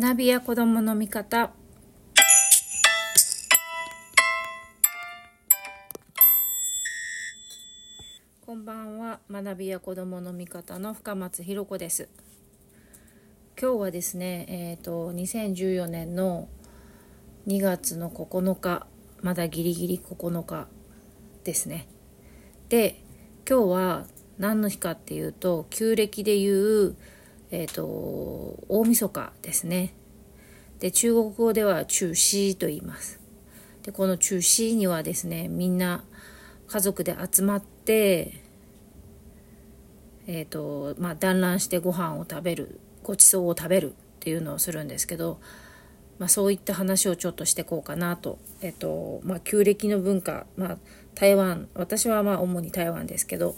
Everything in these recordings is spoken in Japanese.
学びや子供の見方。こんばんは。学びや子供の見方の深松ひろ子です。今日はですねえっ、ー、と2014年の2月の9日まだギリギリ9日ですね。で今日は何の日かっていうと旧暦でいうえっ、ー、と大晦日ですね。で中国語では中止と言います。でこの中止にはですねみんな家族で集まってえっ、ー、とまあ団らんしてご飯を食べるごちそうを食べるっていうのをするんですけど、まあ、そういった話をちょっとしてこうかなと。えっ、ー、とまあ旧暦の文化まあ台湾私はまあ主に台湾ですけど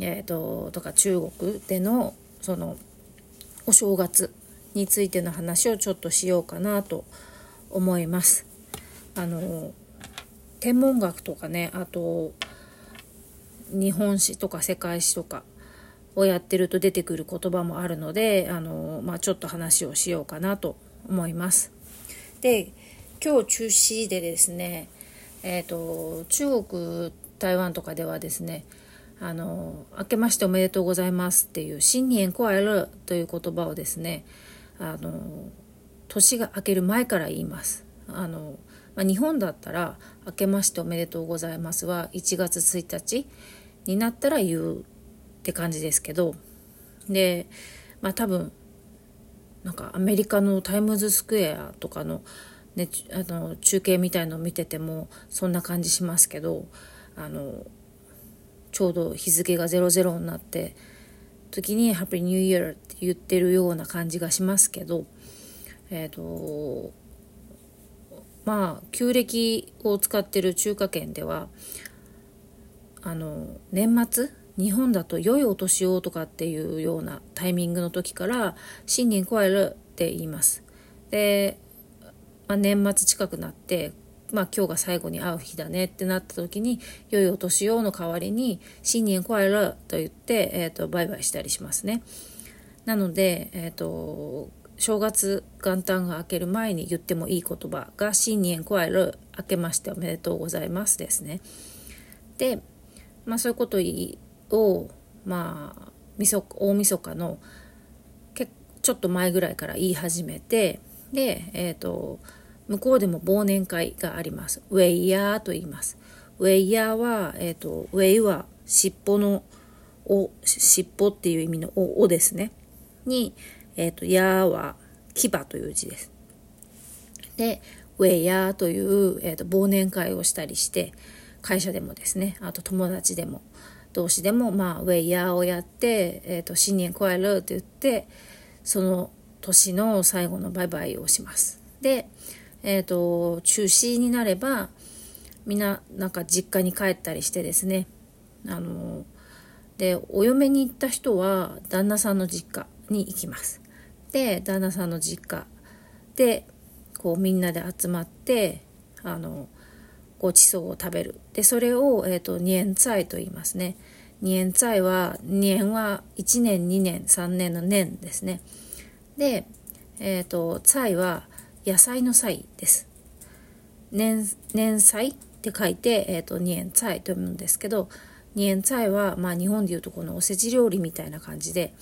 えっ、ー、ととか中国でのそのお正月についての話をちょっとしようかなと思います。あの天文学とかねあと日本史とか世界史とかをやってると出てくる言葉もあるのであの、まあ、ちょっと話をしようかなと思います。で今日中止でですね、えーと中国台湾とかではですねあの、明けましておめでとうございますっていう、新年快乐という言葉をですね、あの、年が明ける前から言います。あの、まあ、日本だったら、明けましておめでとうございますは1月1日になったら言うって感じですけど、で、まあ多分、なんかアメリカのタイムズスクエアとかの,、ね、あの中継みたいのを見ててもそんな感じしますけどあのちょうど日付が00になって時に「ハッピーニューイヤー」って言ってるような感じがしますけどえっ、ー、とまあ旧暦を使ってる中華圏ではあの年末日本だと良いお年をとかっていうようなタイミングの時から新年超えるって言います。で、まあ、年末近くなってまあ今日が最後に会う日だねってなった時に、良いお年をの代わりに、新年快乐と言って、えっ、ー、と、バイバイしたりしますね。なので、えっ、ー、と、正月元旦が明ける前に言ってもいい言葉が、新年快乐、明けましておめでとうございますですね。で、まあそういうことを、まあ、みそ、大晦日の、ちょっと前ぐらいから言い始めて、で、えっ、ー、と、向こうでも忘年会があります。ウェイヤーと言います。ウェイヤーは、えっ、ー、と、ウェイは尻尾のお、尻尾っていう意味のお、おですね。に、えっ、ー、と、ヤーは牙という字です。で、ウェイヤーという、えっ、ー、と、忘年会をしたりして、会社でもですね、あと友達でも、同士でも、まあ、ウェイヤーをやって、えっ、と、新年加えるって言って、その年の最後のバイバイをします。で、えっ、ー、と、中止になれば、みんな、なんか実家に帰ったりしてですね、あの、で、お嫁に行った人は、旦那さんの実家に行きます。で、旦那さんの実家で、こう、みんなで集まって、あの、ごちそうを食べる。で、それを、えっ、ー、と、年菜と言いますね。年菜は、年は1年、2年、3年の年ですね。で、えっ、ー、と、菜は、野菜の菜です。年、年菜って書いて、えっ、ー、と、年菜と読むんですけど、年菜は、まあ日本でいうとこのおせち料理みたいな感じで、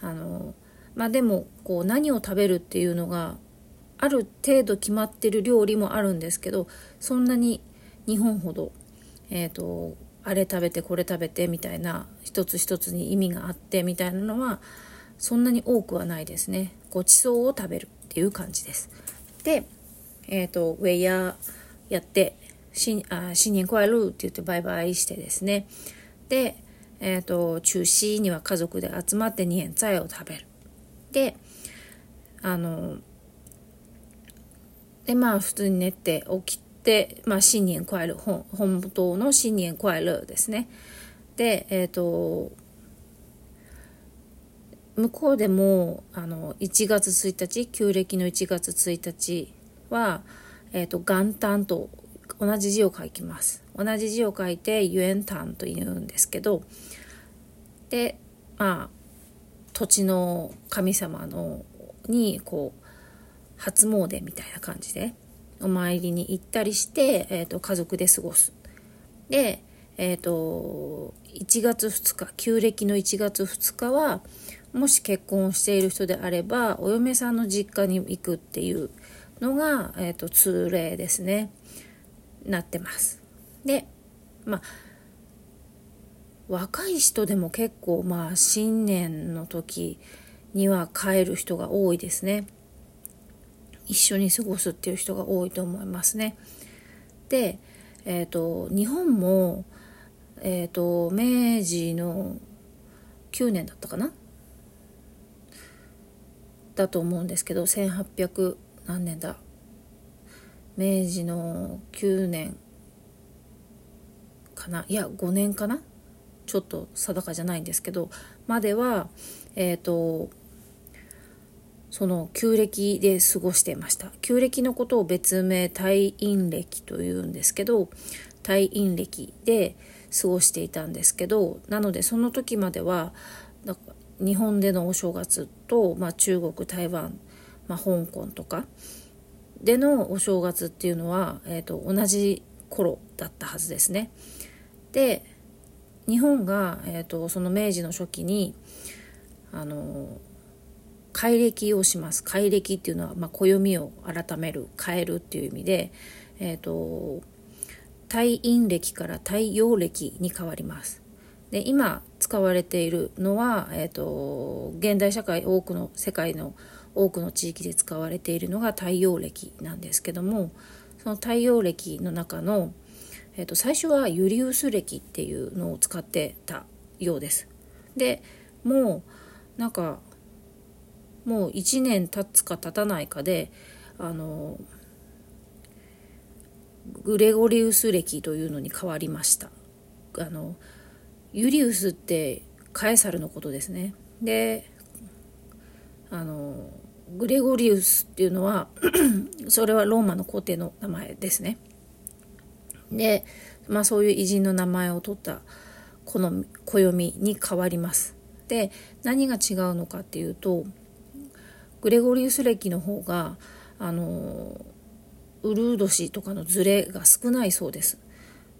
あの、まあでも、こう何を食べるっていうのが、ある程度決まってる料理もあるんですけど、そんなに日本ほど、えっ、ー、と、あれ食べてこれ食べてみたいな一つ一つに意味があってみたいなのはそんなに多くはないですねごちそうを食べるっていう感じです、えっ、ー、と、ウェイヤーやって、新あ新年快乐って言ってバイバイしてですね。で、えっ、ー、と、中止には家族で集まって年菜を食べる。で、あの、で、まあ、普通に寝て起きて、まあ、新年快乐、本本当の新年快乐ですね。で、えっ、ー、と、向こうでもあの1月1日旧暦の1月1日は、えーと、元旦と同じ字を書きます同じ字を書いてユエンタンと言うんですけどでまあ土地の神様のにこう初詣みたいな感じでお参りに行ったりして、えーと、家族で過ごす。で、えーと、1月2日旧暦の1月2日はもし結婚している人であればお嫁さんの実家に行くっていうのが、えーと、通例ですねなってます。でまあ若い人でも結構まあ新年の時には帰る人が多いですね。一緒に過ごすっていう人が多いと思いますね。で、えーと、日本も、えーと、明治の9年だったかなだと思うんですけど1800何年だ？明治の9年かな？いや5年かな？ちょっと定かじゃないんですけどまではえっ、ー、とその旧暦で過ごしていました。旧暦のことを別名退院暦というんですけど退院暦で過ごしていたんですけどなのでその時までは日本でのお正月と、まあ、中国台湾、まあ、香港とかでのお正月っていうのは、えーと、同じ頃だったはずですね。で日本が、えーとその明治の初期にあの改暦をします改暦っていうのは、まあ、暦を改める変えるっていう意味で、えーと、太陰暦から太陽暦に変わりますで今使われているのは、えーと、現代社会多くの世界の多くの地域で使われているのが太陽暦なんですけどもその太陽暦の中の、えーと最初はユリウス暦っていうのを使ってたようです。でもうなんかもう1年経つか経たないかであのグレゴリウス暦というのに変わりました。あのユリウスってカエサルのことですね。であのグレゴリウスっていうのは それはローマの皇帝の名前ですね。で、まあ、そういう偉人の名前を取ったこの暦に変わります。で何が違うのかっていうとグレゴリウス暦の方があのウルー年とかのズレが少ないそうです。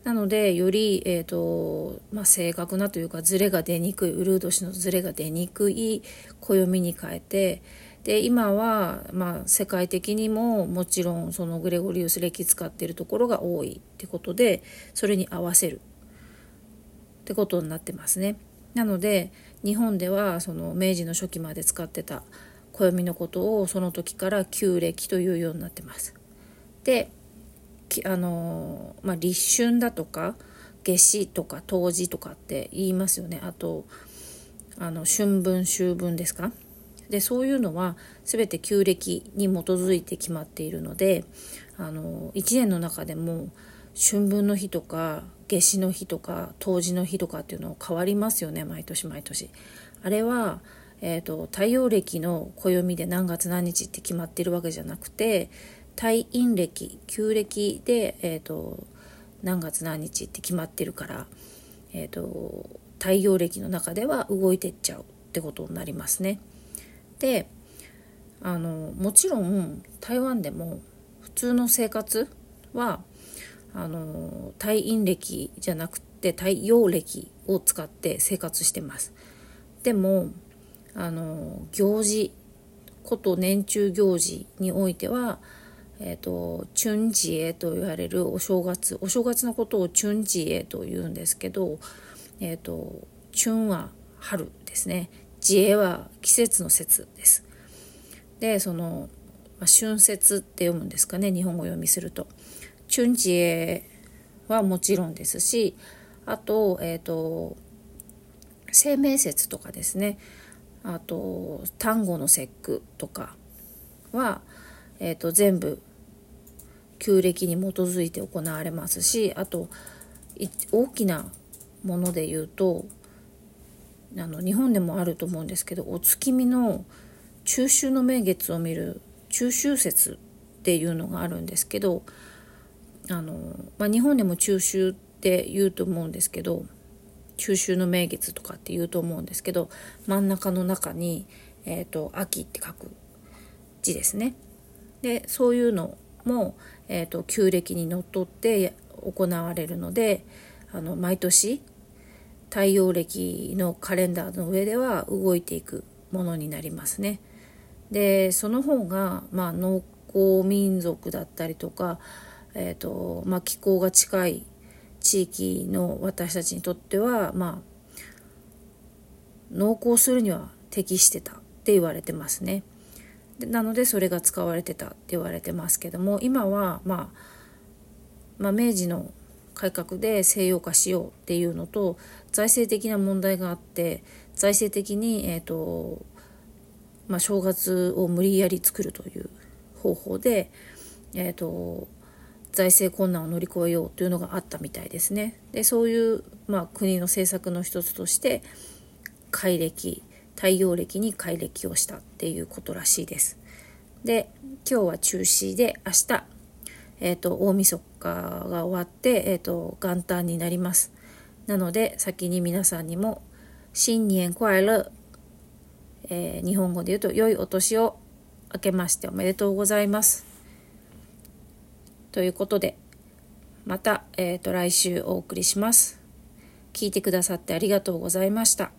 なのでより、えーとまあ、正確なというかズレが出にくいウルー年のズレが出にくい暦に変えてで今は、まあ、世界的にももちろんそのグレゴリウス暦使っているところが多いってことでそれに合わせるってことになってますね。なので日本ではその明治の初期まで使ってた暦のことをその時から旧暦というようになってます。であの、まあ、立春だとか夏至とか冬至とかって言いますよね。あとあの春分秋分ですか？でそういうのは全て旧暦に基づいて決まっているのであの1年の中でも春分の日とか夏至の日とか冬至の日とかっていうの変わりますよね。毎年毎年。あれはえーと、太陽暦の暦で何月何日って決まってるわけじゃなくて太陰暦旧暦で、えーと、何月何日って決まってるから、えーと、太陽暦の中では動いてっちゃうってことになりますね。であのもちろん台湾でも普通の生活はあの太陰暦じゃなくて太陽暦を使って生活してます。でもあの行事こと年中行事においては、えーと、春至へと言われるお正月お正月のことを春至へと言うんですけど、えーと、春は春ですね自衛は季節の節です。でその、まあ、春節って読むんですかね日本語読みすると。春至へはもちろんですしあと,、えーと生命節とかですねあと端午の節句とかは、えーと、全部旧暦に基づいて行われますしあと大きなもので言うとあの日本でもあると思うんですけどお月見の中秋の名月を見る中秋節っていうのがあるんですけどあの、まあ、日本でも中秋って言うと思うんですけど中秋の名月とかって言うと思うんですけど真ん中の中に、えーと、秋って書く字ですね。でそういうのも、えーと、旧暦にのっとって行われるのであの毎年太陽暦のカレンダーの上では動いていくものになりますね。でその方が、まあ、農耕民族だったりとか、えーとまあ、気候が近い地域の私たちにとっては、まあ、農耕するには適してたって言われてますね。なのでそれが使われてたって言われてますけども今は、まあ、まあ明治の改革で西洋化しようっていうのと財政的な問題があって財政的に、えーとまあ、正月を無理やり作るという方法で、えーと、財政困難を乗り越えようというのがあったみたいですね。でそういう、まあ、国の政策の一つとして改暦太陽暦に改暦をしたっていうことらしいです。で今日は中止で明日、えーと、大晦日が終わって、えーと、元旦になります。なので先に皆さんにも新年快乐、えー、日本語で言うと良いお年を明けましておめでとうございます。ということでまた、えーと来週お送りします。聞いてくださってありがとうございました。